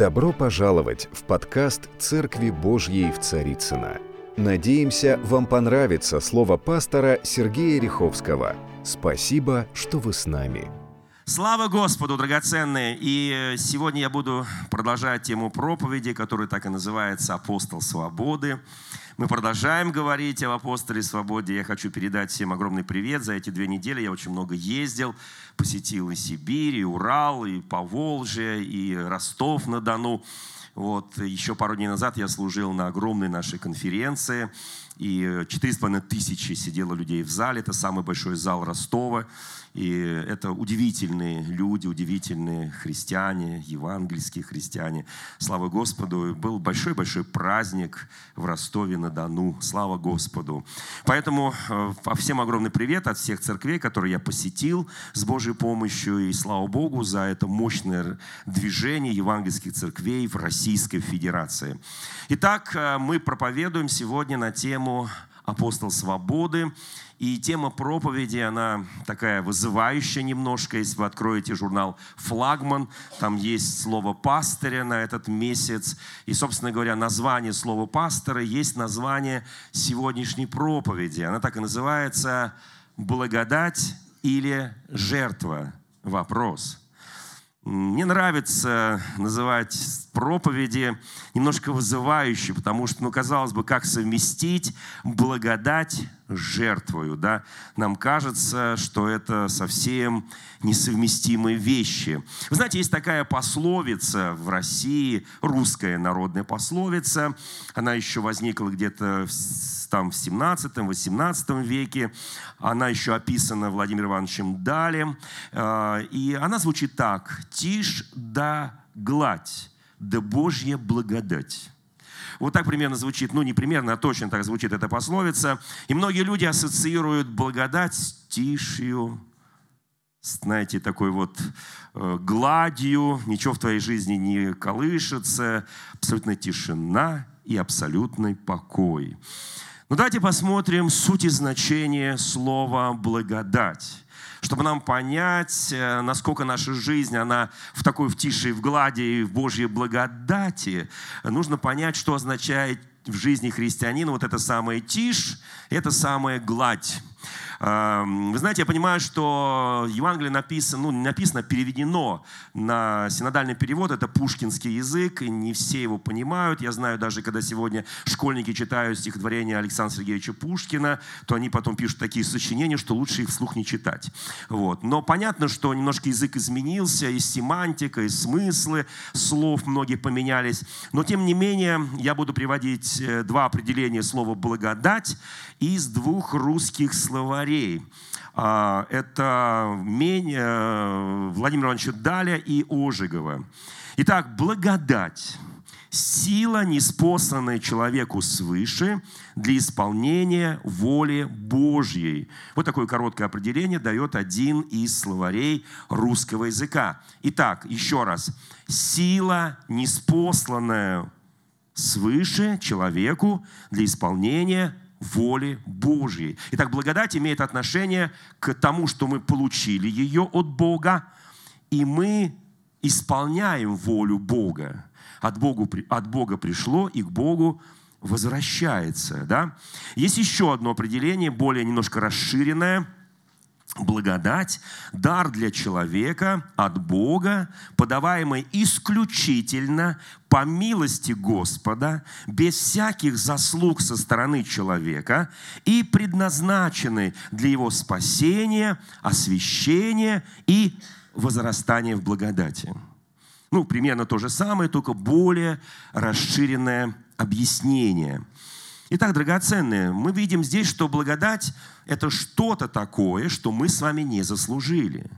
Добро пожаловать в подкаст «Церкви Божьей в Царицына. Надеемся, вам понравится слово пастора Сергея Риховского. Спасибо, что вы с нами. Слава Господу, драгоценные! И сегодня я буду продолжать тему проповеди, которая так и называется «Апостол свободы». Мы продолжаем говорить об апостоле свободе. Я хочу передать всем огромный привет. За эти две недели я очень много ездил, посетил и Сибирь, и Урал, и Поволжье, и Ростов-на-Дону. Вот, еще пару дней назад я служил на огромной нашей конференции, и четыре с половиной тысячи сидело людей в зале. Это самый большой зал Ростова. И это удивительные люди, удивительные христиане, евангельские христиане. Слава Господу! Был большой-большой праздник в Ростове-на-Дону. Слава Господу! Поэтому э, всем огромный привет от всех церквей, которые я посетил с Божьей помощью. И слава Богу за это мощное движение евангельских церквей в Российской Федерации. Итак, э, мы проповедуем сегодня на тему «Апостол свободы». И тема проповеди, она такая вызывающая немножко. Если вы откроете журнал «Флагман», там есть слово «пастыря» на этот месяц. И, собственно говоря, название слова «пастора» есть название сегодняшней проповеди. Она так и называется «Благодать или жертва?» Вопрос. Мне нравится называть проповеди немножко вызывающие, потому что, ну, казалось бы, как совместить благодать жертвою, да? Нам кажется, что это совсем несовместимые вещи. Вы знаете, есть такая пословица в России, русская народная пословица, она еще возникла где-то там в 17-18 веке. Она еще описана Владимиром Ивановичем Далем. Э, и она звучит так. «Тишь да гладь, да Божья благодать». Вот так примерно звучит, ну не примерно, а точно так звучит эта пословица. И многие люди ассоциируют благодать с тишью, знаете, такой вот э, гладью, ничего в твоей жизни не колышется, абсолютная тишина и абсолютный покой. Но ну, давайте посмотрим суть и значение слова «благодать» чтобы нам понять, э, насколько наша жизнь, она в такой в тише и в глади и в Божьей благодати, нужно понять, что означает в жизни христианина вот это самое тишь, это самая гладь. Вы знаете, я понимаю, что Евангелие написано, ну, написано, переведено на синодальный перевод, это пушкинский язык, и не все его понимают. Я знаю, даже когда сегодня школьники читают стихотворение Александра Сергеевича Пушкина, то они потом пишут такие сочинения, что лучше их вслух не читать. Вот. Но понятно, что немножко язык изменился, и семантика, и смыслы слов многие поменялись. Но тем не менее, я буду приводить э, два определения слова «благодать» из двух русских словарей. А, это э, Владимира Ивановича Даля и Ожегова. Итак, благодать – сила, неспосланная человеку свыше для исполнения воли Божьей. Вот такое короткое определение дает один из словарей русского языка. Итак, еще раз. Сила, неспосланная свыше человеку для исполнения воли Божьей. Итак, благодать имеет отношение к тому, что мы получили ее от Бога, и мы исполняем волю Бога. От Бога, от Бога пришло и к Богу возвращается. Да? Есть еще одно определение, более немножко расширенное – благодать, дар для человека от Бога, подаваемый исключительно по милости Господа, без всяких заслуг со стороны человека и предназначены для его спасения, освящения и возрастания в благодати. Ну, примерно то же самое, только более расширенное объяснение – Итак, драгоценные, мы видим здесь, что благодать – это что-то такое, что мы с вами не заслужили.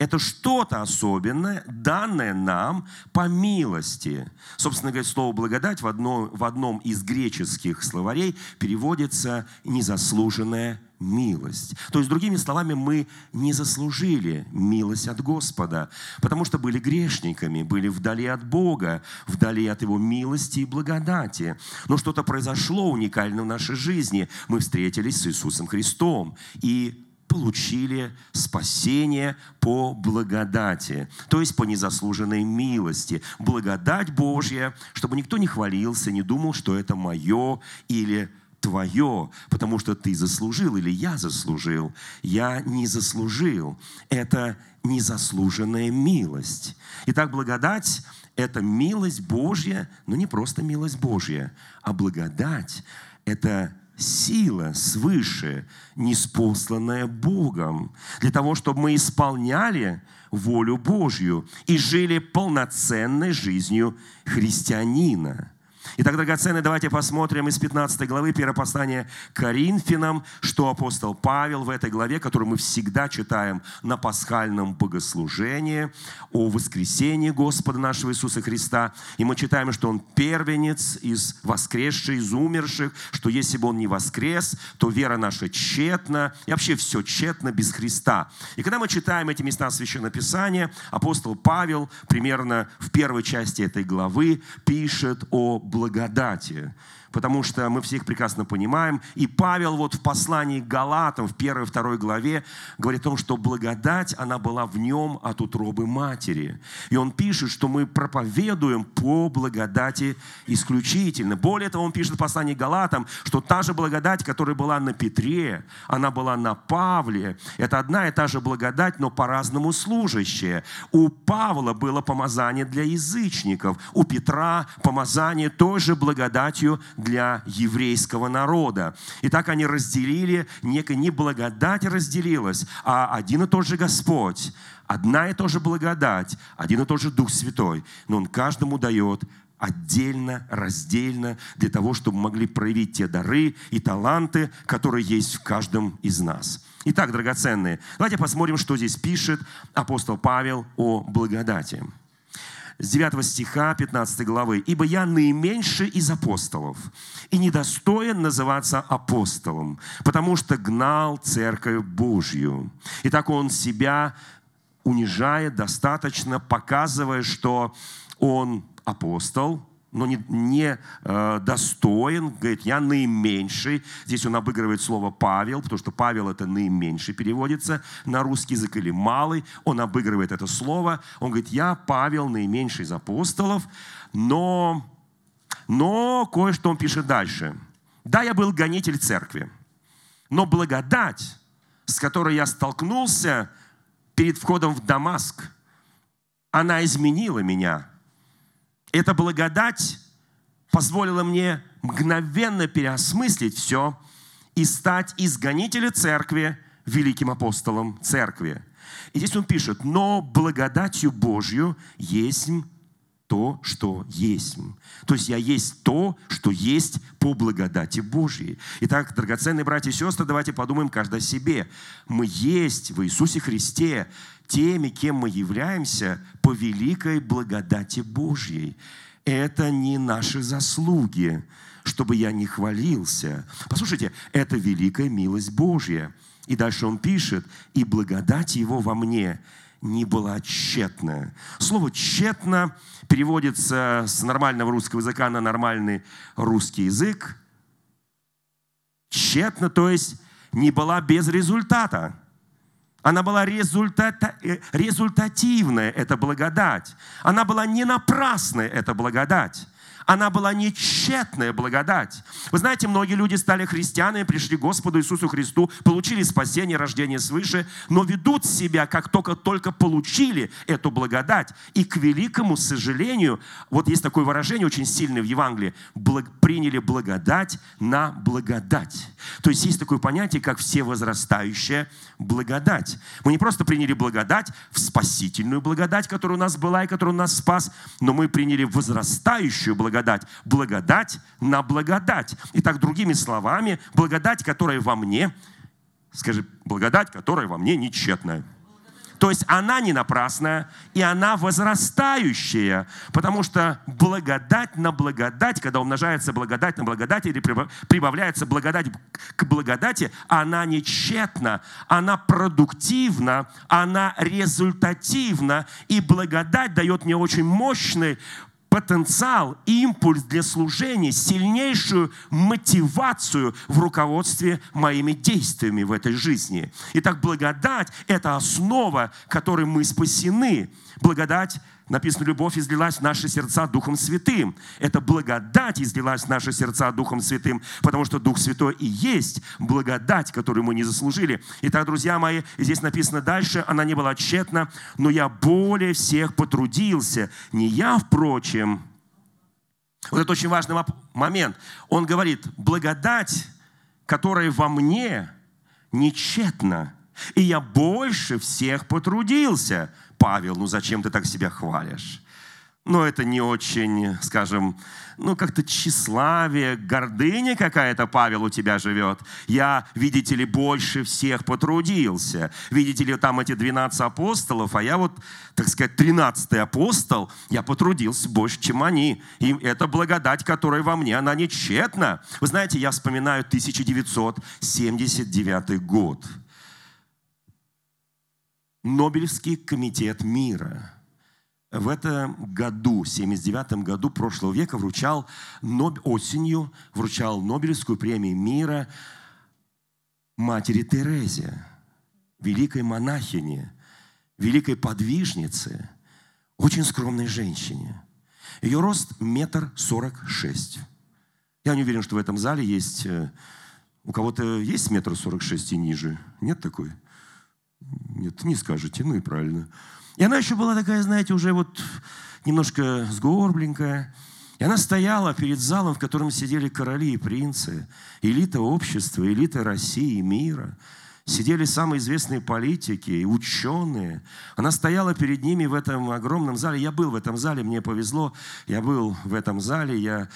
Это что-то особенное, данное нам по милости. Собственно говоря, слово «благодать» в одном, в одном из греческих словарей переводится «незаслуженная милость. То есть, другими словами, мы не заслужили милость от Господа, потому что были грешниками, были вдали от Бога, вдали от Его милости и благодати. Но что-то произошло уникально в нашей жизни. Мы встретились с Иисусом Христом. И получили спасение по благодати, то есть по незаслуженной милости. Благодать Божья, чтобы никто не хвалился, не думал, что это мое или твое, потому что ты заслужил или я заслужил. Я не заслужил. Это незаслуженная милость. Итак, благодать – это милость Божья, но не просто милость Божья, а благодать – это сила свыше, неспосланная Богом, для того, чтобы мы исполняли волю Божью и жили полноценной жизнью христианина. Итак, драгоценные, давайте посмотрим из 15 главы 1 послания Коринфянам, что апостол Павел в этой главе, которую мы всегда читаем на пасхальном богослужении о воскресении Господа нашего Иисуса Христа. И мы читаем, что Он первенец из воскресших, из умерших, что если бы Он не воскрес, то вера наша тщетна, и вообще все тщетно без Христа. И когда мы читаем эти места Священного Писания, апостол Павел примерно в первой части этой главы пишет о благодати благодати потому что мы всех прекрасно понимаем. И Павел вот в послании к Галатам, в первой второй главе, говорит о том, что благодать, она была в нем от утробы матери. И он пишет, что мы проповедуем по благодати исключительно. Более того, он пишет в послании к Галатам, что та же благодать, которая была на Петре, она была на Павле. Это одна и та же благодать, но по-разному служащая. У Павла было помазание для язычников, у Петра помазание той же благодатью для еврейского народа. И так они разделили, некая не благодать разделилась, а один и тот же Господь, одна и та же благодать, один и тот же Дух Святой, но Он каждому дает отдельно, раздельно, для того, чтобы могли проявить те дары и таланты, которые есть в каждом из нас. Итак, драгоценные, давайте посмотрим, что здесь пишет апостол Павел о благодати с 9 стиха 15 главы. «Ибо я наименьший из апостолов, и недостоин называться апостолом, потому что гнал церковь Божью». И так он себя унижает достаточно, показывая, что он апостол, но не, не э, достоин, говорит, я наименьший. Здесь он обыгрывает слово Павел, потому что Павел это наименьший переводится на русский язык или малый. Он обыгрывает это слово. Он говорит, я Павел, наименьший из апостолов, но, но кое-что он пишет дальше. Да, я был гонитель церкви, но благодать, с которой я столкнулся перед входом в Дамаск, она изменила меня – эта благодать позволила мне мгновенно переосмыслить все и стать изгонителем церкви, великим апостолом церкви. И здесь он пишет, но благодатью Божью есть то, что есть. То есть я есть то, что есть по благодати Божьей. Итак, драгоценные братья и сестры, давайте подумаем каждый о себе. Мы есть в Иисусе Христе теми, кем мы являемся по великой благодати Божьей. Это не наши заслуги, чтобы я не хвалился. Послушайте, это великая милость Божья. И дальше он пишет, и благодать его во мне не была тщетная. Слово «тщетно» переводится с нормального русского языка на нормальный русский язык. Тщетно, то есть не была без результата. Она была результата, э, результативная, эта благодать. Она была не напрасная, эта благодать она была не тщетная благодать. Вы знаете, многие люди стали христианами, пришли к Господу Иисусу Христу, получили спасение, рождение свыше, но ведут себя, как только только получили эту благодать. И к великому сожалению, вот есть такое выражение очень сильное в Евангелии, приняли благодать на благодать. То есть есть такое понятие, как всевозрастающая благодать. Мы не просто приняли благодать в спасительную благодать, которая у нас была и которая нас спас, но мы приняли возрастающую благодать, благодать. Благодать на благодать. Итак, другими словами, благодать, которая во мне, скажи, благодать, которая во мне нечетная. То есть она не напрасная, и она возрастающая, потому что благодать на благодать, когда умножается благодать на благодать или прибавляется благодать к благодати, она не тщетна, она продуктивна, она результативна, и благодать дает мне очень мощный потенциал, импульс для служения, сильнейшую мотивацию в руководстве моими действиями в этой жизни. Итак, благодать – это основа, которой мы спасены. Благодать написано, любовь излилась в наши сердца Духом Святым. Это благодать излилась в наши сердца Духом Святым, потому что Дух Святой и есть благодать, которую мы не заслужили. Итак, друзья мои, здесь написано дальше, она не была тщетна, но я более всех потрудился. Не я, впрочем. Вот это очень важный момент. Он говорит, благодать, которая во мне, не тщетна. И я больше всех потрудился. Павел, ну зачем ты так себя хвалишь? Ну, это не очень, скажем, ну, как-то тщеславие, гордыня какая-то, Павел, у тебя живет. Я, видите ли, больше всех потрудился. Видите ли, там эти 12 апостолов, а я вот, так сказать, 13 апостол, я потрудился больше, чем они. И это благодать, которая во мне, она не тщетна. Вы знаете, я вспоминаю 1979 год. Нобелевский комитет мира в этом году, в 79 году прошлого века, вручал осенью вручал Нобелевскую премию мира матери Терезе, великой монахине, великой подвижнице, очень скромной женщине. Ее рост метр сорок шесть. Я не уверен, что в этом зале есть... Э, у кого-то есть метр сорок шесть и ниже? Нет такой? Нет, не скажете, ну и правильно. И она еще была такая, знаете, уже вот немножко сгорбленькая. И она стояла перед залом, в котором сидели короли и принцы, элита общества, элита России и мира. Сидели самые известные политики и ученые. Она стояла перед ними в этом огромном зале. Я был в этом зале, мне повезло. Я был в этом зале. Я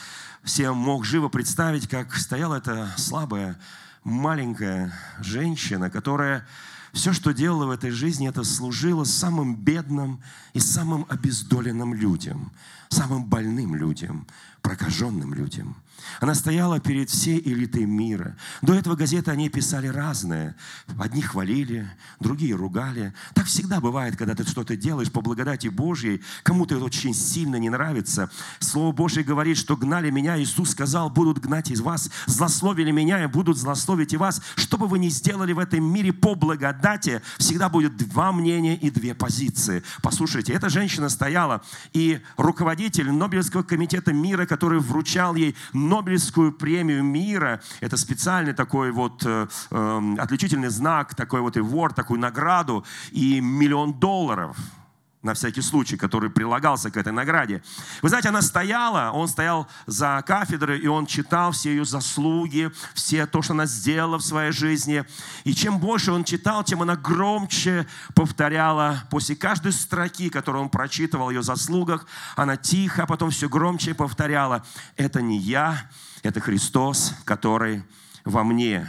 всем мог живо представить, как стояла эта слабая, маленькая женщина, которая все, что делала в этой жизни, это служило самым бедным и самым обездоленным людям, самым больным людям, прокаженным людям. Она стояла перед всей элитой мира. До этого газеты они писали разное. Одни хвалили, другие ругали. Так всегда бывает, когда ты что-то делаешь по благодати Божьей, кому-то это очень сильно не нравится. Слово Божье говорит, что гнали меня, Иисус сказал, будут гнать из вас, злословили меня и будут злословить и вас. Что бы вы ни сделали в этом мире по благодати, всегда будет два мнения и две позиции. Послушайте, эта женщина стояла, и руководитель Нобелевского комитета мира, который вручал ей Нобелевскую премию мира. Это специальный такой вот э, э, отличительный знак, такой вот award, такую награду и миллион долларов – на всякий случай, который прилагался к этой награде. Вы знаете, она стояла, он стоял за кафедрой, и он читал все ее заслуги, все то, что она сделала в своей жизни. И чем больше он читал, тем она громче повторяла после каждой строки, которую он прочитывал ее заслугах, она тихо, а потом все громче повторяла, это не я, это Христос, который во мне.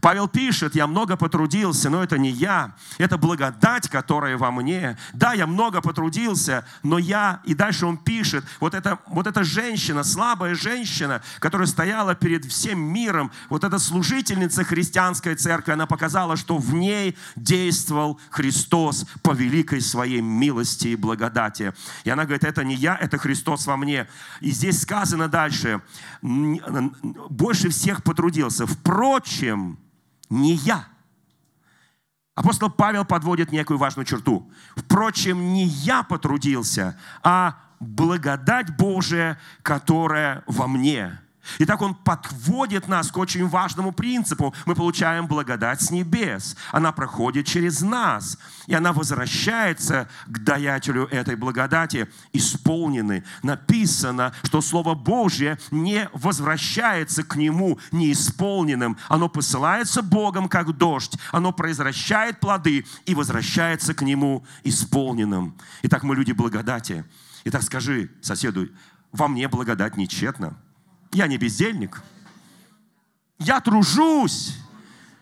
Павел пишет, я много потрудился, но это не я, это благодать, которая во мне. Да, я много потрудился, но я, и дальше он пишет, вот, это, вот эта женщина, слабая женщина, которая стояла перед всем миром, вот эта служительница христианской церкви, она показала, что в ней действовал Христос по великой своей милости и благодати. И она говорит, это не я, это Христос во мне. И здесь сказано дальше, больше всех потрудился. Впрочем, не я. Апостол Павел подводит некую важную черту. Впрочем, не я потрудился, а благодать Божия, которая во мне. Итак, он подводит нас к очень важному принципу. Мы получаем благодать с небес. Она проходит через нас. И она возвращается к даятелю этой благодати, исполнены. Написано, что Слово Божье не возвращается к нему неисполненным. Оно посылается Богом, как дождь. Оно произвращает плоды и возвращается к нему исполненным. Итак, мы люди благодати. Итак, скажи соседу, во мне благодать нечетна. Я не бездельник. Я тружусь.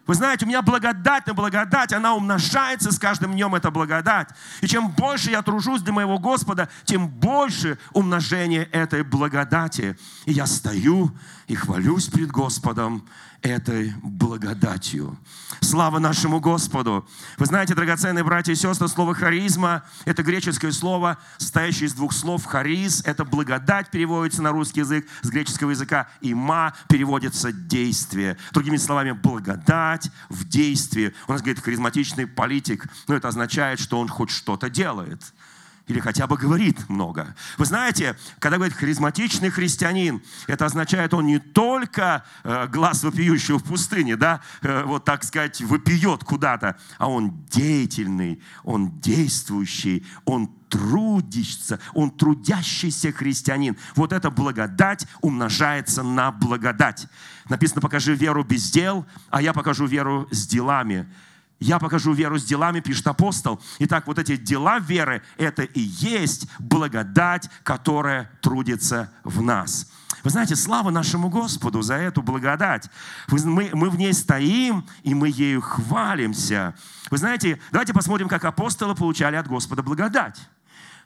Вы знаете, у меня благодать на благодать, она умножается с каждым днем, эта благодать. И чем больше я тружусь для моего Господа, тем больше умножение этой благодати. И я стою и хвалюсь пред Господом этой благодатью. Слава нашему Господу! Вы знаете, драгоценные братья и сестры, слово «харизма» — это греческое слово, состоящее из двух слов. «Хариз» — это благодать, переводится на русский язык с греческого языка, и «ма» переводится «действие». Другими словами, благодать в действии. У нас говорит харизматичный политик, но это означает, что он хоть что-то делает – или хотя бы говорит много. Вы знаете, когда говорит харизматичный христианин, это означает, он не только э, глаз вопиющего в пустыне, да, э, вот так сказать, вопиет куда-то, а он деятельный, он действующий, он трудится, он трудящийся христианин. Вот эта благодать умножается на благодать. Написано, покажи веру без дел, а я покажу веру с делами. Я покажу веру с делами, пишет апостол. Итак, вот эти дела веры, это и есть благодать, которая трудится в нас. Вы знаете, слава нашему Господу за эту благодать. Мы, мы в ней стоим, и мы ею хвалимся. Вы знаете, давайте посмотрим, как апостолы получали от Господа благодать.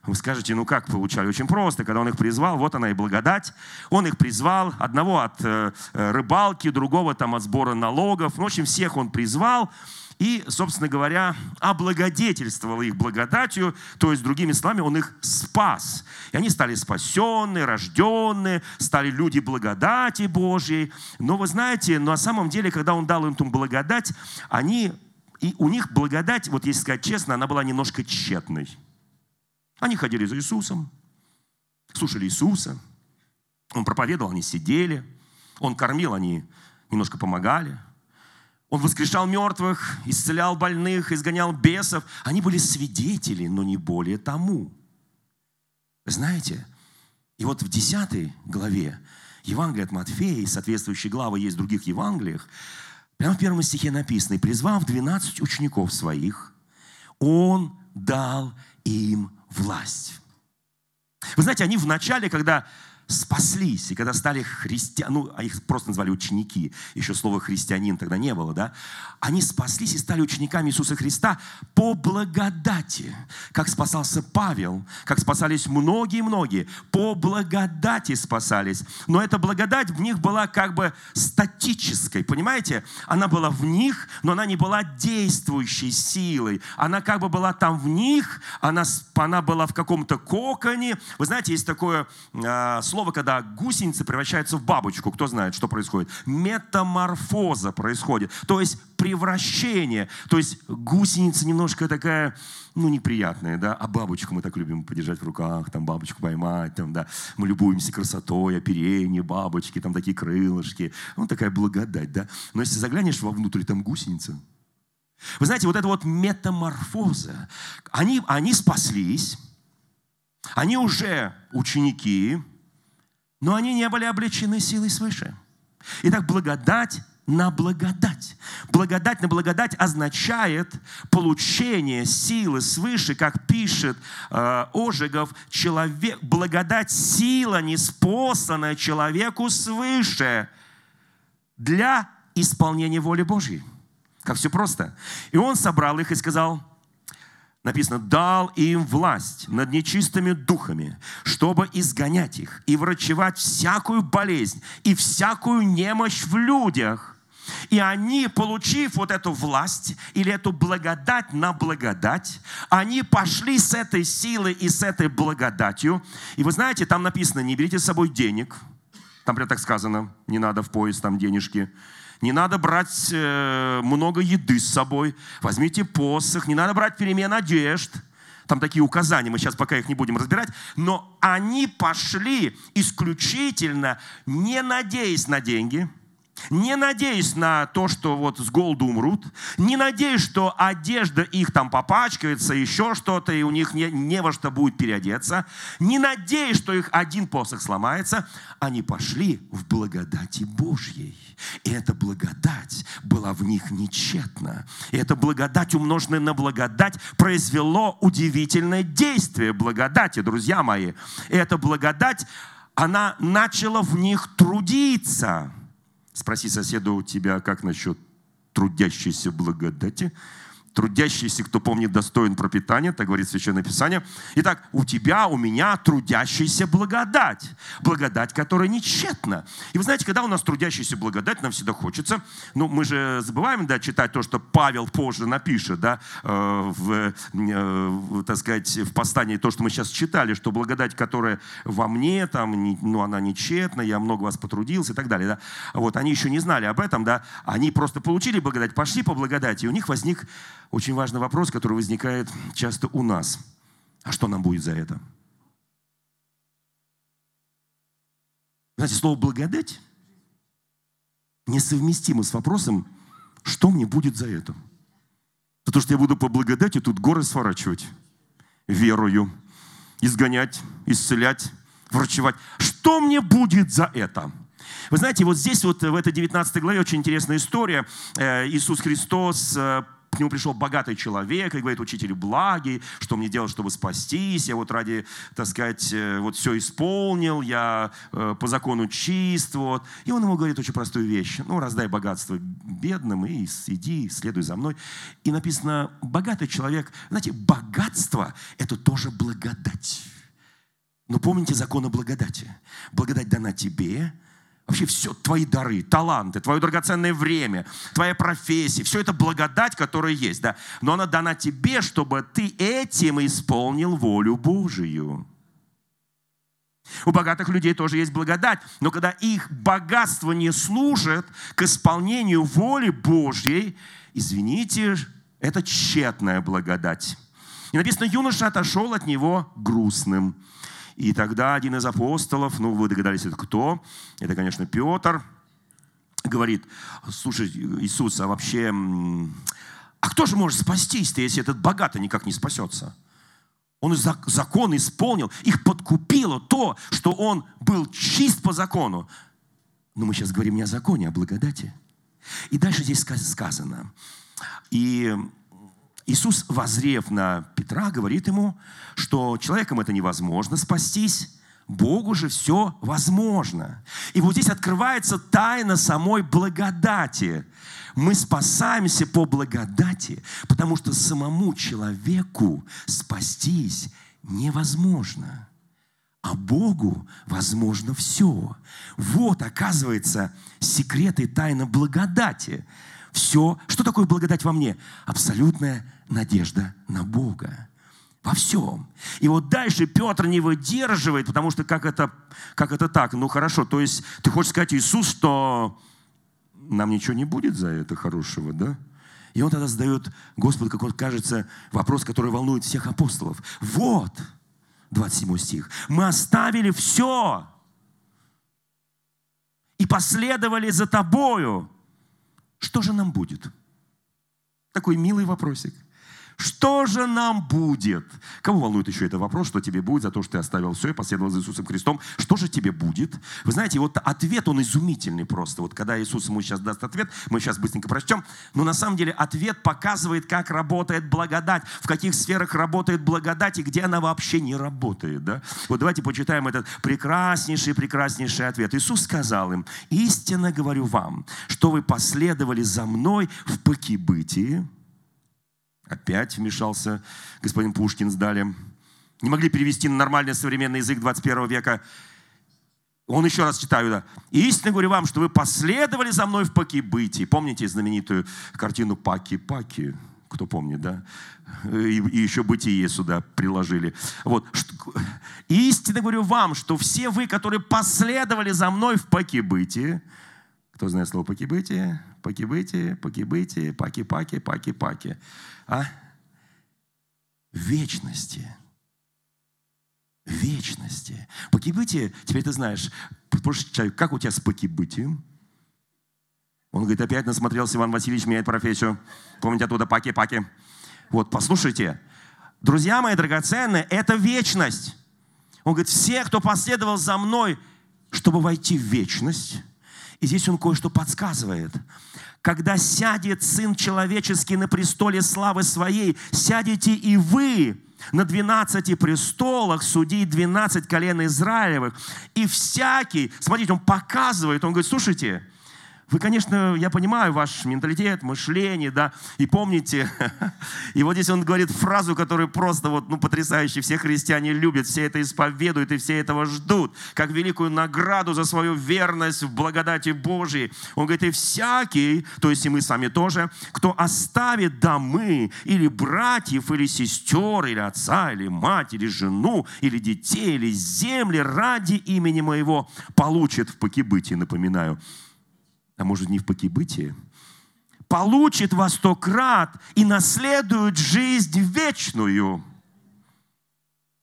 Вы скажете, ну как получали? Очень просто. Когда он их призвал, вот она и благодать. Он их призвал, одного от э, э рыбалки, другого там от сбора налогов. В общем, всех он призвал и, собственно говоря, облагодетельствовал их благодатью, то есть, другими словами, он их спас. И они стали спасенные, рожденные, стали люди благодати Божьей. Но вы знаете, на самом деле, когда он дал им эту благодать, они, и у них благодать, вот если сказать честно, она была немножко тщетной. Они ходили за Иисусом, слушали Иисуса, он проповедовал, они сидели, он кормил, они немножко помогали – он воскрешал мертвых, исцелял больных, изгонял бесов. Они были свидетели, но не более тому. знаете, и вот в 10 главе Евангелия от Матфея, и соответствующие главы есть в других Евангелиях, прямо в первом стихе написано, «И призвав 12 учеников своих, Он дал им власть». Вы знаете, они в начале, когда спаслись, и когда стали христиан, ну, а их просто назвали ученики, еще слова христианин тогда не было, да, они спаслись и стали учениками Иисуса Христа по благодати, как спасался Павел, как спасались многие-многие, по благодати спасались. Но эта благодать в них была как бы статической, понимаете? Она была в них, но она не была действующей силой. Она как бы была там в них, она, она была в каком-то коконе. Вы знаете, есть такое э, слово, когда гусеница превращается в бабочку. Кто знает, что происходит? Метаморфоза происходит. То есть превращение. То есть гусеница немножко такая, ну, неприятная, да, а бабочку мы так любим подержать в руках, там бабочку поймать, там, да, мы любуемся красотой, оперение бабочки, там такие крылышки, ну, такая благодать, да. Но если заглянешь вовнутрь, там гусеница. Вы знаете, вот эта вот метаморфоза, они, они спаслись, они уже ученики, но они не были облечены силой свыше. Итак, благодать на благодать. Благодать на благодать означает получение силы свыше, как пишет э, Ожегов, человек, благодать – сила, неспосланная человеку свыше для исполнения воли Божьей. Как все просто. И он собрал их и сказал, написано, дал им власть над нечистыми духами, чтобы изгонять их и врачевать всякую болезнь и всякую немощь в людях. И они, получив вот эту власть или эту благодать на благодать, они пошли с этой силой и с этой благодатью. И вы знаете, там написано, не берите с собой денег. Там прям так сказано, не надо в поезд там денежки не надо брать э, много еды с собой, возьмите посох, не надо брать перемен одежд. Там такие указания, мы сейчас пока их не будем разбирать. Но они пошли исключительно не надеясь на деньги – не надеясь на то, что вот с голоду умрут, не надеясь, что одежда их там попачкается, еще что-то, и у них не, не во что будет переодеться, не надеясь, что их один посох сломается, они пошли в благодати Божьей. И эта благодать была в них нечетна. И эта благодать, умноженная на благодать, произвело удивительное действие благодати, друзья мои. И эта благодать, она начала в них трудиться – Спроси соседа у тебя, как насчет трудящийся благодати, трудящийся, кто помнит, достоин пропитания, так говорит Священное Писание. Итак, у тебя, у меня трудящаяся благодать. Благодать, которая нечетна. И вы знаете, когда у нас трудящаяся благодать, нам всегда хочется, ну, мы же забываем, да, читать то, что Павел позже напишет, да, э, в, э, так сказать, в послании, то, что мы сейчас читали, что благодать, которая во мне, там, ну, она нечетна, я много вас потрудился и так далее, да. Вот, они еще не знали об этом, да, они просто получили благодать, пошли по благодати, и у них возник очень важный вопрос, который возникает часто у нас. А что нам будет за это? Знаете, слово «благодать» несовместимо с вопросом, что мне будет за это. За то, что я буду по благодати тут горы сворачивать верою, изгонять, исцелять, врачевать. Что мне будет за это? Вы знаете, вот здесь вот в этой 19 главе очень интересная история. Э, Иисус Христос э, к нему пришел богатый человек и говорит, учитель благий, что мне делать, чтобы спастись? Я вот ради, так сказать, э, вот все исполнил, я э, по закону чист. Вот. И он ему говорит очень простую вещь. Ну, раздай богатство бедным и иди, следуй за мной. И написано, богатый человек, знаете, богатство – это тоже благодать. Но помните закон о благодати. Благодать дана тебе, Вообще все, твои дары, таланты, твое драгоценное время, твоя профессия, все это благодать, которая есть, да. Но она дана тебе, чтобы ты этим исполнил волю Божию. У богатых людей тоже есть благодать, но когда их богатство не служит к исполнению воли Божьей, извините, это тщетная благодать. И написано, юноша отошел от него грустным. И тогда один из апостолов, ну вы догадались, это кто? Это, конечно, Петр, говорит, слушай, Иисус, а вообще, а кто же может спастись-то, если этот богатый никак не спасется? Он закон исполнил, их подкупило то, что он был чист по закону. Но мы сейчас говорим не о законе, а о благодати. И дальше здесь сказано. И Иисус, возрев на Петра, говорит ему, что человеком это невозможно спастись, Богу же все возможно. И вот здесь открывается тайна самой благодати. Мы спасаемся по благодати, потому что самому человеку спастись невозможно. А Богу возможно все. Вот, оказывается, секрет и тайна благодати – все. Что такое благодать во мне? Абсолютная надежда на Бога. Во всем. И вот дальше Петр не выдерживает, потому что как это, как это так? Ну хорошо, то есть ты хочешь сказать, Иисус, что нам ничего не будет за это хорошего, да? И он тогда задает Господу, как он кажется, вопрос, который волнует всех апостолов. Вот, 27 стих. Мы оставили все и последовали за тобою. Что же нам будет? Такой милый вопросик. Что же нам будет? Кого волнует еще этот вопрос, что тебе будет за то, что ты оставил все и последовал за Иисусом Христом? Что же тебе будет? Вы знаете, вот ответ, он изумительный просто. Вот когда Иисус ему сейчас даст ответ, мы сейчас быстренько прочтем, но на самом деле ответ показывает, как работает благодать, в каких сферах работает благодать и где она вообще не работает. Да? Вот давайте почитаем этот прекраснейший, прекраснейший ответ. Иисус сказал им, истинно говорю вам, что вы последовали за мной в покибытии, Опять вмешался господин Пушкин с Далем. Не могли перевести на нормальный современный язык 21 века. Он еще раз читаю, да. «Истинно говорю вам, что вы последовали за мной в Паки-бытии». Помните знаменитую картину «Паки-паки»? Кто помнит, да? И, и еще «Бытие» сюда приложили. Вот. «Истинно говорю вам, что все вы, которые последовали за мной в Паки-бытии», кто знает слово «Паки-бытие»? Паки-бытие, Паки-бытие, Паки-паки, Паки-паки а? вечности. Вечности. Покибытие, теперь ты знаешь, человек, как у тебя с покибытием? Он говорит, опять насмотрелся, Иван Васильевич меняет профессию. Помните оттуда паки-паки. Вот, послушайте, друзья мои драгоценные, это вечность. Он говорит, все, кто последовал за мной, чтобы войти в вечность. И здесь он кое-что подсказывает когда сядет Сын Человеческий на престоле славы Своей, сядете и вы на двенадцати престолах судить двенадцать колен Израилевых. И всякий, смотрите, он показывает, он говорит, слушайте, Вы, конечно, я понимаю ваш менталитет, мышление, да, и помните, и вот здесь он говорит фразу, которую просто вот, ну, потрясающе, все христиане любят, все это исповедуют и все этого ждут, как великую награду за свою верность в благодати Божией. Он говорит, и всякий, то есть и мы сами тоже, кто оставит домы или братьев, или сестер, или отца, или мать, или жену, или детей, или земли ради имени моего, получит в покибытии, напоминаю, а может не в покибытии, получит во сто крат и наследует жизнь вечную.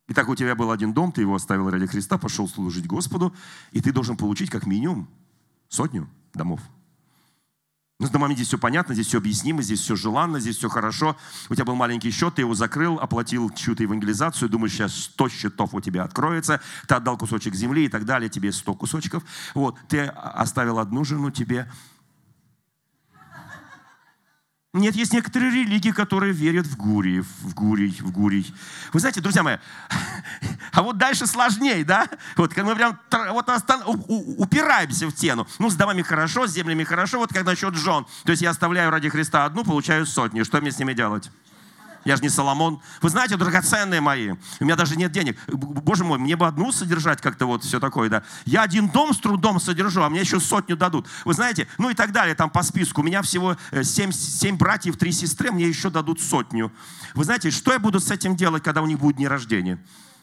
Итак, у тебя был один дом, ты его оставил ради Христа, пошел служить Господу, и ты должен получить как минимум сотню домов. Ну, с домами здесь все понятно, здесь все объяснимо, здесь все желанно, здесь все хорошо. У тебя был маленький счет, ты его закрыл, оплатил чью-то евангелизацию, думаешь, сейчас 100 счетов у тебя откроется, ты отдал кусочек земли и так далее, тебе 100 кусочков. Вот, ты оставил одну жену, тебе нет, есть некоторые религии, которые верят в гурий, в гурий, в гурий. Вы знаете, друзья мои, а вот дальше сложнее, да? Вот мы прям вот остан, упираемся в стену. Ну, с домами хорошо, с землями хорошо, вот как насчет жен. То есть я оставляю ради Христа одну, получаю сотни. Что мне с ними делать? Я же не Соломон. Вы знаете, драгоценные мои, у меня даже нет денег. Боже мой, мне бы одну содержать как-то вот все такое, да. Я один дом с трудом содержу, а мне еще сотню дадут. Вы знаете, ну и так далее, там по списку. У меня всего э, семь, семь братьев, три сестры, мне еще дадут сотню. Вы знаете, что я буду с этим делать, когда у них будет день рождения?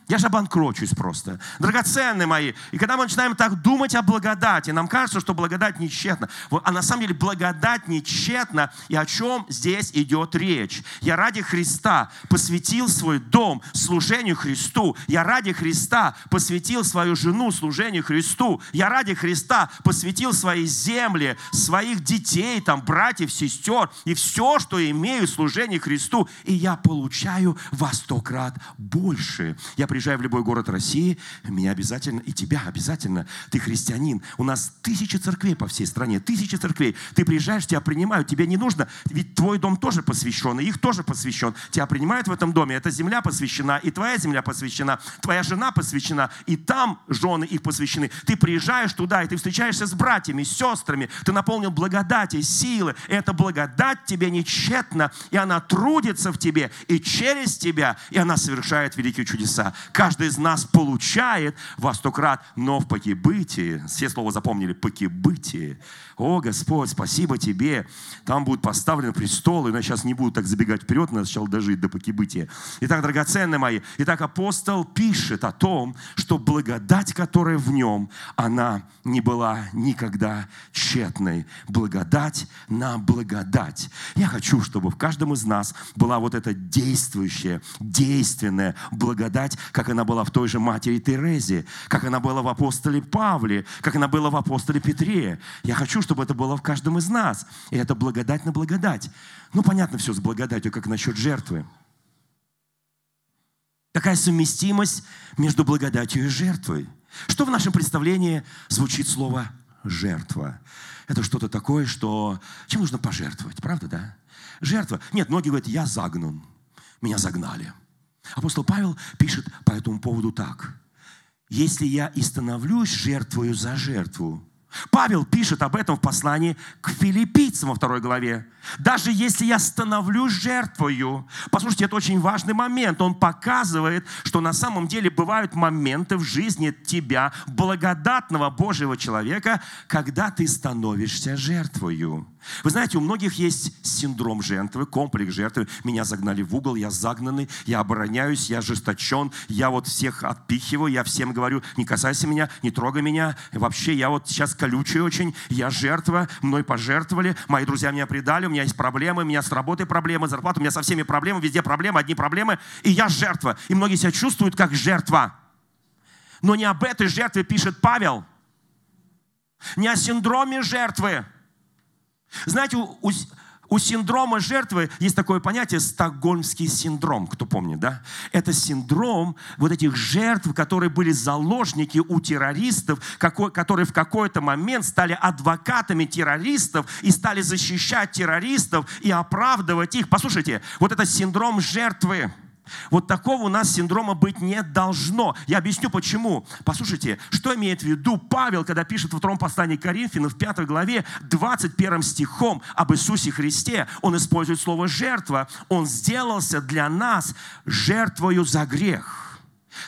Я же обанкрочусь просто. Драгоценные мои. И когда мы начинаем так думать о благодати, нам кажется, что благодать нечетна. А на самом деле благодать нечетна. И о чем здесь идет речь? Я ради Христа посвятил свой дом служению Христу. Я ради Христа посвятил свою жену служению Христу. Я ради Христа посвятил свои земли, своих детей, там, братьев, сестер и все, что имею служение Христу. И я получаю во сто крат больше. Я приезжаю в любой город России, меня обязательно, и тебя обязательно, ты христианин. У нас тысячи церквей по всей стране, тысячи церквей. Ты приезжаешь, тебя принимают, тебе не нужно, ведь твой дом тоже посвящен, и их тоже посвящен. Тебя принимают в этом доме, эта земля посвящена, и твоя земля посвящена, твоя жена посвящена, и там жены их посвящены. Ты приезжаешь туда, и ты встречаешься с братьями, с сестрами, ты наполнен благодати, силы. И эта благодать тебе нечетна, и она трудится в тебе, и через тебя, и она совершает великие чудеса. Каждый из нас получает во сто крат, но в покибытии, все слова запомнили, покибытие. О, Господь, спасибо Тебе. Там будут поставлены престолы, но сейчас не буду так забегать вперед, надо сначала дожить до покибытия. Итак, драгоценные мои, итак, апостол пишет о том, что благодать, которая в нем, она не была никогда тщетной. Благодать на благодать. Я хочу, чтобы в каждом из нас была вот эта действующая, действенная благодать, как она была в той же матери Терезе, как она была в апостоле Павле, как она была в апостоле Петре. Я хочу, чтобы это было в каждом из нас. И это благодать на благодать. Ну, понятно все с благодатью, как насчет жертвы. Такая совместимость между благодатью и жертвой. Что в нашем представлении звучит слово «жертва»? Это что-то такое, что... Чем нужно пожертвовать, правда, да? Жертва. Нет, многие говорят, я загнан. Меня загнали. Апостол Павел пишет по этому поводу так. «Если я и становлюсь жертвою за жертву, Павел пишет об этом в послании к филиппийцам во второй главе. Даже если я становлюсь жертвою, послушайте, это очень важный момент. Он показывает, что на самом деле бывают моменты в жизни тебя, благодатного Божьего человека, когда ты становишься жертвою. Вы знаете, у многих есть синдром жертвы, комплекс жертвы. Меня загнали в угол, я загнанный, я обороняюсь, я ожесточен, я вот всех отпихиваю, я всем говорю, не касайся меня, не трогай меня. Вообще, я вот сейчас колючий очень, я жертва, мной пожертвовали, мои друзья меня предали, у меня есть проблемы, у меня с работой проблемы, зарплата, у меня со всеми проблемы, везде проблемы, одни проблемы, и я жертва. И многие себя чувствуют как жертва. Но не об этой жертве пишет Павел, не о синдроме жертвы, знаете, у, у синдрома жертвы есть такое понятие стокгольмский синдром, кто помнит, да? Это синдром вот этих жертв, которые были заложники у террористов, которые в какой-то момент стали адвокатами террористов и стали защищать террористов и оправдывать их. Послушайте, вот это синдром жертвы – Вот такого у нас синдрома быть не должно. Я объясню почему. Послушайте, что имеет в виду Павел, когда пишет во втором послании Коринфянам в 5 главе 21 стихом об Иисусе Христе. Он использует слово «жертва». Он сделался для нас жертвою за грех.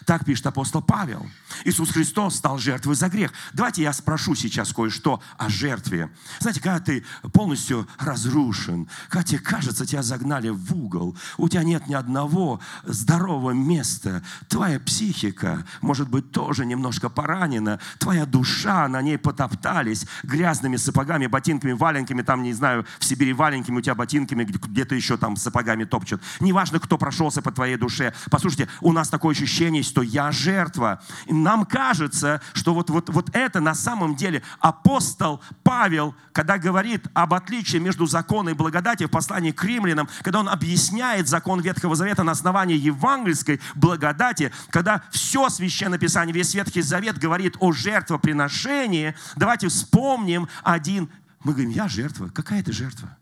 Так пишет апостол Павел. Иисус Христос стал жертвой за грех. Давайте я спрошу сейчас кое-что о жертве. Знаете, когда ты полностью разрушен, когда тебе кажется, тебя загнали в угол, у тебя нет ни одного здорового места, твоя психика, может быть, тоже немножко поранена, твоя душа, на ней потоптались грязными сапогами, ботинками, валенками, там, не знаю, в Сибири валенками, у тебя ботинками, где-то еще там сапогами топчут. Неважно, кто прошелся по твоей душе. Послушайте, у нас такое ощущение, что я жертва. И нам кажется, что вот, вот, вот это на самом деле апостол Павел, когда говорит об отличии между законом и благодатью в послании к римлянам, когда он объясняет закон Ветхого Завета на основании евангельской благодати, когда все Священное Писание, весь Ветхий Завет говорит о жертвоприношении, давайте вспомним один. Мы говорим, я жертва. Какая ты жертва?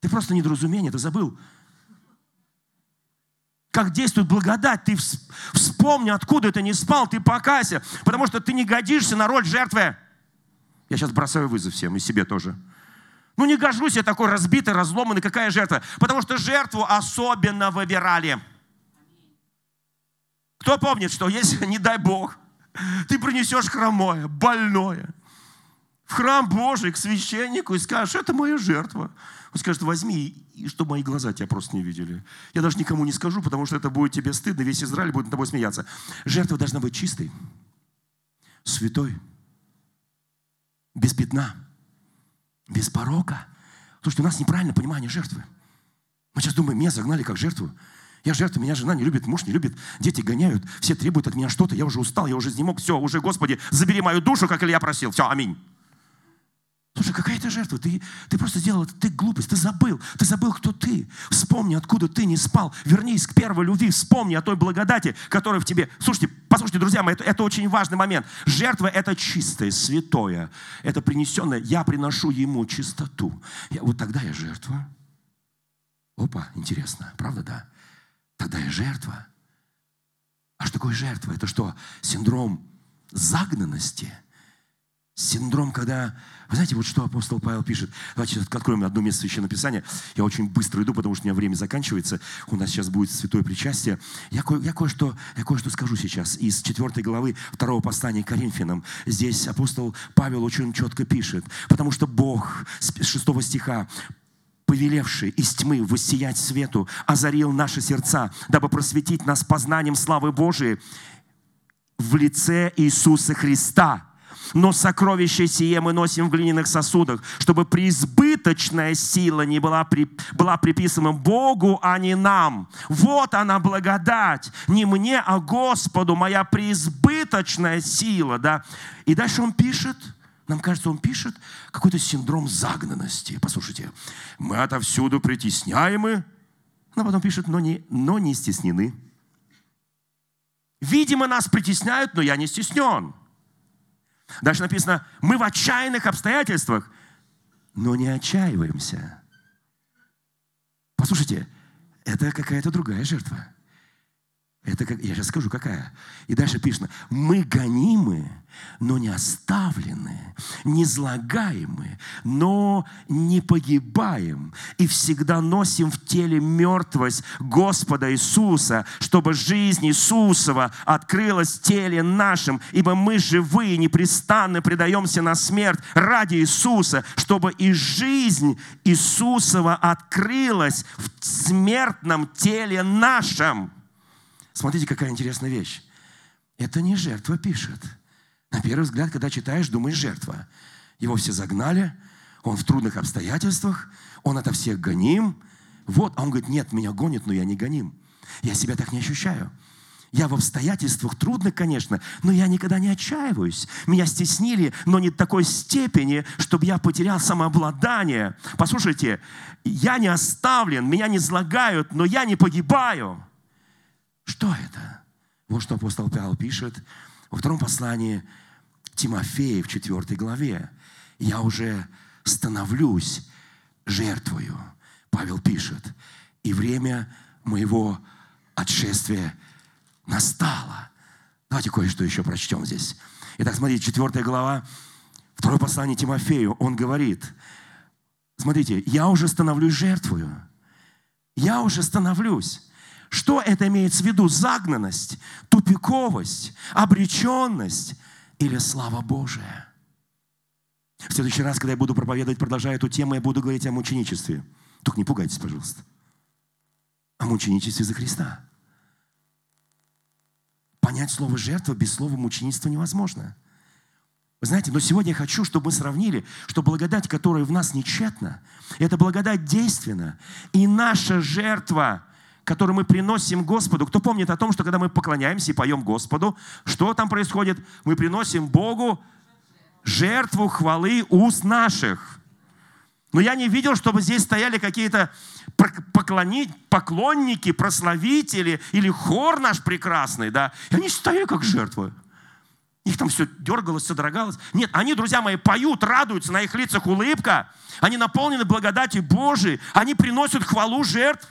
Ты просто недоразумение, ты забыл как действует благодать. Ты вспомни, откуда ты не спал, ты покайся, потому что ты не годишься на роль жертвы. Я сейчас бросаю вызов всем, и себе тоже. Ну не гожусь я такой разбитый, разломанный, какая жертва? Потому что жертву особенно выбирали. Кто помнит, что если, не дай Бог, ты принесешь хромое, больное, в храм Божий к священнику и скажешь, это моя жертва. Он скажет, возьми, чтобы мои глаза тебя просто не видели. Я даже никому не скажу, потому что это будет тебе стыдно, весь Израиль будет над тобой смеяться. Жертва должна быть чистой, святой, без пятна, без порока. Слушайте, у нас неправильное понимание жертвы. Мы сейчас думаем, меня загнали как жертву. Я жертва, меня жена не любит, муж не любит, дети гоняют, все требуют от меня что-то, я уже устал, я уже не мог, все, уже, Господи, забери мою душу, как Илья просил. Все, аминь. Слушай, какая ты жертва? Ты, ты просто сделал это, ты глупость, ты забыл. Ты забыл, кто ты. Вспомни, откуда ты не спал. Вернись к первой любви, вспомни о той благодати, которая в тебе. Слушайте, послушайте, друзья мои, это, это очень важный момент. Жертва – это чистое, святое. Это принесенное. Я приношу ему чистоту. Я, вот тогда я жертва. Опа, интересно, правда, да? Тогда я жертва. А что такое жертва? Это что? Синдром загнанности – Синдром, когда... Вы знаете, вот что апостол Павел пишет. Давайте откроем одно место Священного Писания. Я очень быстро иду, потому что у меня время заканчивается. У нас сейчас будет святое причастие. Я, ко, я, кое-что, я кое-что скажу сейчас из 4 главы 2 послания к Коринфянам. Здесь апостол Павел очень четко пишет. Потому что Бог, с 6 стиха, повелевший из тьмы воссиять свету, озарил наши сердца, дабы просветить нас познанием славы Божией в лице Иисуса Христа – но сокровище сие мы носим в глиняных сосудах, чтобы преизбыточная сила не была, при, была приписана Богу, а не нам. Вот она благодать, не мне, а Господу, моя преизбыточная сила. Да? И дальше он пишет, нам кажется, он пишет какой-то синдром загнанности. Послушайте, мы отовсюду притесняемы, но потом пишет, но не, но не стеснены. Видимо, нас притесняют, но я не стеснен. Дальше написано, мы в отчаянных обстоятельствах, но не отчаиваемся. Послушайте, это какая-то другая жертва. Это как, я сейчас скажу, какая. И дальше пишено, мы гонимы, но не оставлены, не злагаемы, но не погибаем. И всегда носим в теле мертвость Господа Иисуса, чтобы жизнь Иисусова открылась в теле нашем, ибо мы живые, непрестанно предаемся на смерть ради Иисуса, чтобы и жизнь Иисусова открылась в смертном теле нашем. Смотрите, какая интересная вещь. Это не жертва пишет. На первый взгляд, когда читаешь, думаешь, жертва. Его все загнали, он в трудных обстоятельствах, он это всех гоним. Вот, а он говорит, нет, меня гонит, но я не гоним. Я себя так не ощущаю. Я в обстоятельствах трудных, конечно, но я никогда не отчаиваюсь. Меня стеснили, но не до такой степени, чтобы я потерял самообладание. Послушайте, я не оставлен, меня не излагают, но я не погибаю. Что это? Вот что апостол Павел пишет во втором послании Тимофея в четвертой главе. «Я уже становлюсь жертвою». Павел пишет, «И время моего отшествия настало. Давайте кое-что еще прочтем здесь. Итак, смотрите, 4 глава, второе послание Тимофею, он говорит, смотрите, я уже становлюсь жертвою. Я уже становлюсь. Что это имеет в виду? Загнанность, тупиковость, обреченность или слава Божия? В следующий раз, когда я буду проповедовать, продолжая эту тему, я буду говорить о мученичестве. Только не пугайтесь, пожалуйста. О мученичестве за Христа. Понять слово «жертва» без слова «мученичество» невозможно. Вы знаете, но сегодня я хочу, чтобы мы сравнили, что благодать, которая в нас нечетна, это благодать действенна. И наша жертва, которую мы приносим Господу, кто помнит о том, что когда мы поклоняемся и поем Господу, что там происходит? Мы приносим Богу жертву хвалы уст наших. Но я не видел, чтобы здесь стояли какие-то поклонники, прославители или хор наш прекрасный, да. И они стояли как жертвы. Их там все дергалось, содрогалось. Нет, они, друзья мои, поют, радуются, на их лицах улыбка. Они наполнены благодатью Божией. Они приносят хвалу жертв.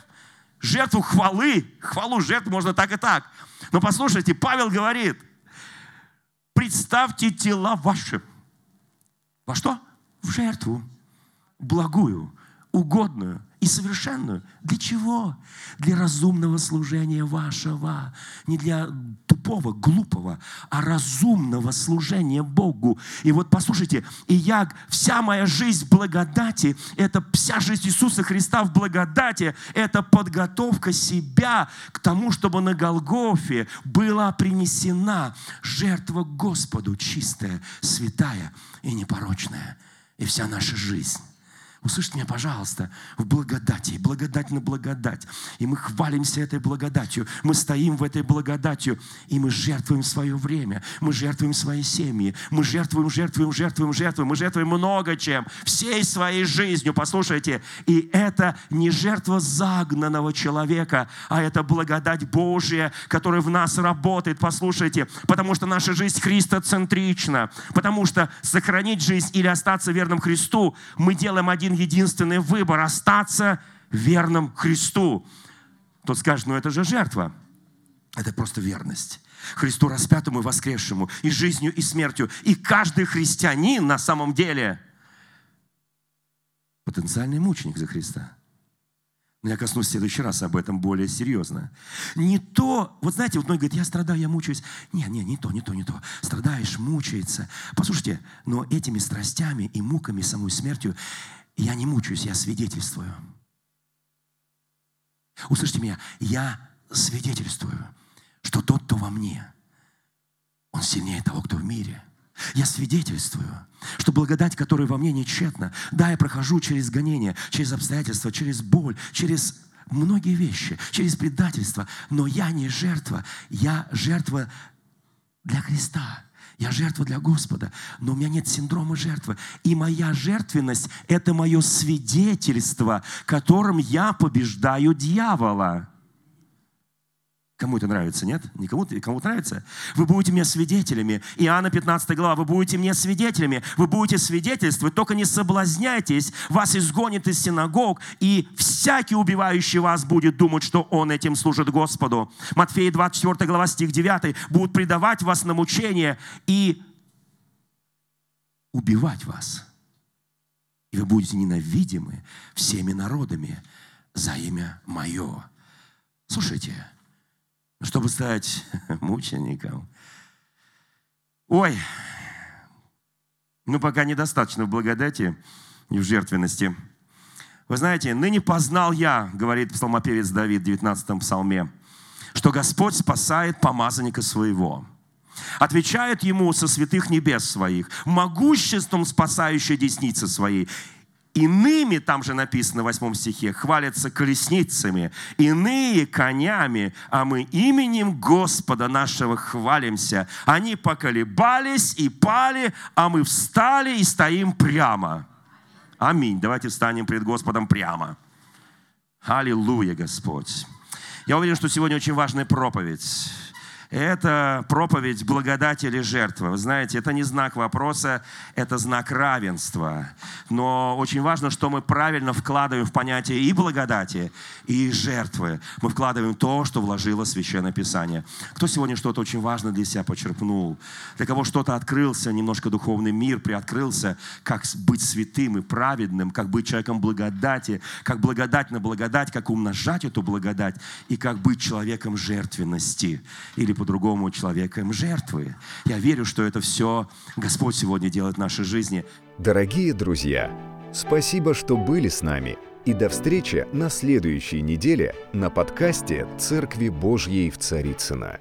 Жертву хвалы. Хвалу жертв можно так и так. Но послушайте, Павел говорит, представьте тела ваши. Во что? В жертву. Благую, угодную и совершенную. Для чего? Для разумного служения вашего. Не для тупого, глупого, а разумного служения Богу. И вот послушайте, и я, вся моя жизнь в благодати, это вся жизнь Иисуса Христа в благодати, это подготовка себя к тому, чтобы на Голгофе была принесена жертва Господу чистая, святая и непорочная. И вся наша жизнь Услышьте меня, пожалуйста, в благодати, благодать на благодать. И мы хвалимся этой благодатью, мы стоим в этой благодатью, и мы жертвуем свое время, мы жертвуем свои семьи, мы жертвуем, жертвуем, жертвуем, жертвуем, мы жертвуем много чем, всей своей жизнью, послушайте. И это не жертва загнанного человека, а это благодать Божья, которая в нас работает, послушайте, потому что наша жизнь христоцентрична, потому что сохранить жизнь или остаться верным Христу, мы делаем один один единственный выбор – остаться верным Христу. Тот скажет, ну это же жертва. Это просто верность. Христу распятому и воскресшему, и жизнью, и смертью. И каждый христианин на самом деле потенциальный мученик за Христа. Но я коснусь в следующий раз об этом более серьезно. Не то, вот знаете, вот многие говорят, я страдаю, я мучаюсь. Не, не, не то, не то, не то. Страдаешь, мучается. Послушайте, но этими страстями и муками, самой смертью я не мучаюсь, я свидетельствую. Услышьте меня, я свидетельствую, что тот, кто во мне, он сильнее того, кто в мире. Я свидетельствую, что благодать, которая во мне нечетна, да, я прохожу через гонения, через обстоятельства, через боль, через многие вещи, через предательство, но я не жертва, я жертва для Христа. Я жертва для Господа, но у меня нет синдрома жертвы. И моя жертвенность – это мое свидетельство, которым я побеждаю дьявола. Кому это нравится, нет? Никому кому нравится? Вы будете мне свидетелями. Иоанна 15 глава. Вы будете мне свидетелями. Вы будете свидетельствовать. Только не соблазняйтесь. Вас изгонят из синагог. И всякий убивающий вас будет думать, что он этим служит Господу. Матфея 24 глава, стих 9. Будут предавать вас на мучение и убивать вас. И вы будете ненавидимы всеми народами за имя Мое. Слушайте, чтобы стать мучеником. Ой, ну пока недостаточно в благодати и в жертвенности. Вы знаете, ныне познал я, говорит псалмопевец Давид в 19 псалме, что Господь спасает помазанника своего. Отвечает ему со святых небес своих, могуществом спасающей десницы своей. Иными, там же написано в 8 стихе, хвалятся колесницами, иные конями, а мы именем Господа нашего хвалимся. Они поколебались и пали, а мы встали и стоим прямо. Аминь. Давайте встанем пред Господом прямо. Аллилуйя, Господь. Я уверен, что сегодня очень важная проповедь. Это проповедь благодати или жертвы. Вы знаете, это не знак вопроса, это знак равенства. Но очень важно, что мы правильно вкладываем в понятие и благодати, и жертвы. Мы вкладываем то, что вложило Священное Писание. Кто сегодня что-то очень важное для себя почерпнул? Для кого что-то открылся, немножко духовный мир приоткрылся, как быть святым и праведным, как быть человеком благодати, как благодать на благодать, как умножать эту благодать и как быть человеком жертвенности или по-другому человеком жертвы. Я верю, что это все Господь сегодня делает в нашей жизни. Дорогие друзья, спасибо, что были с нами. И до встречи на следующей неделе на подкасте «Церкви Божьей в Царицына.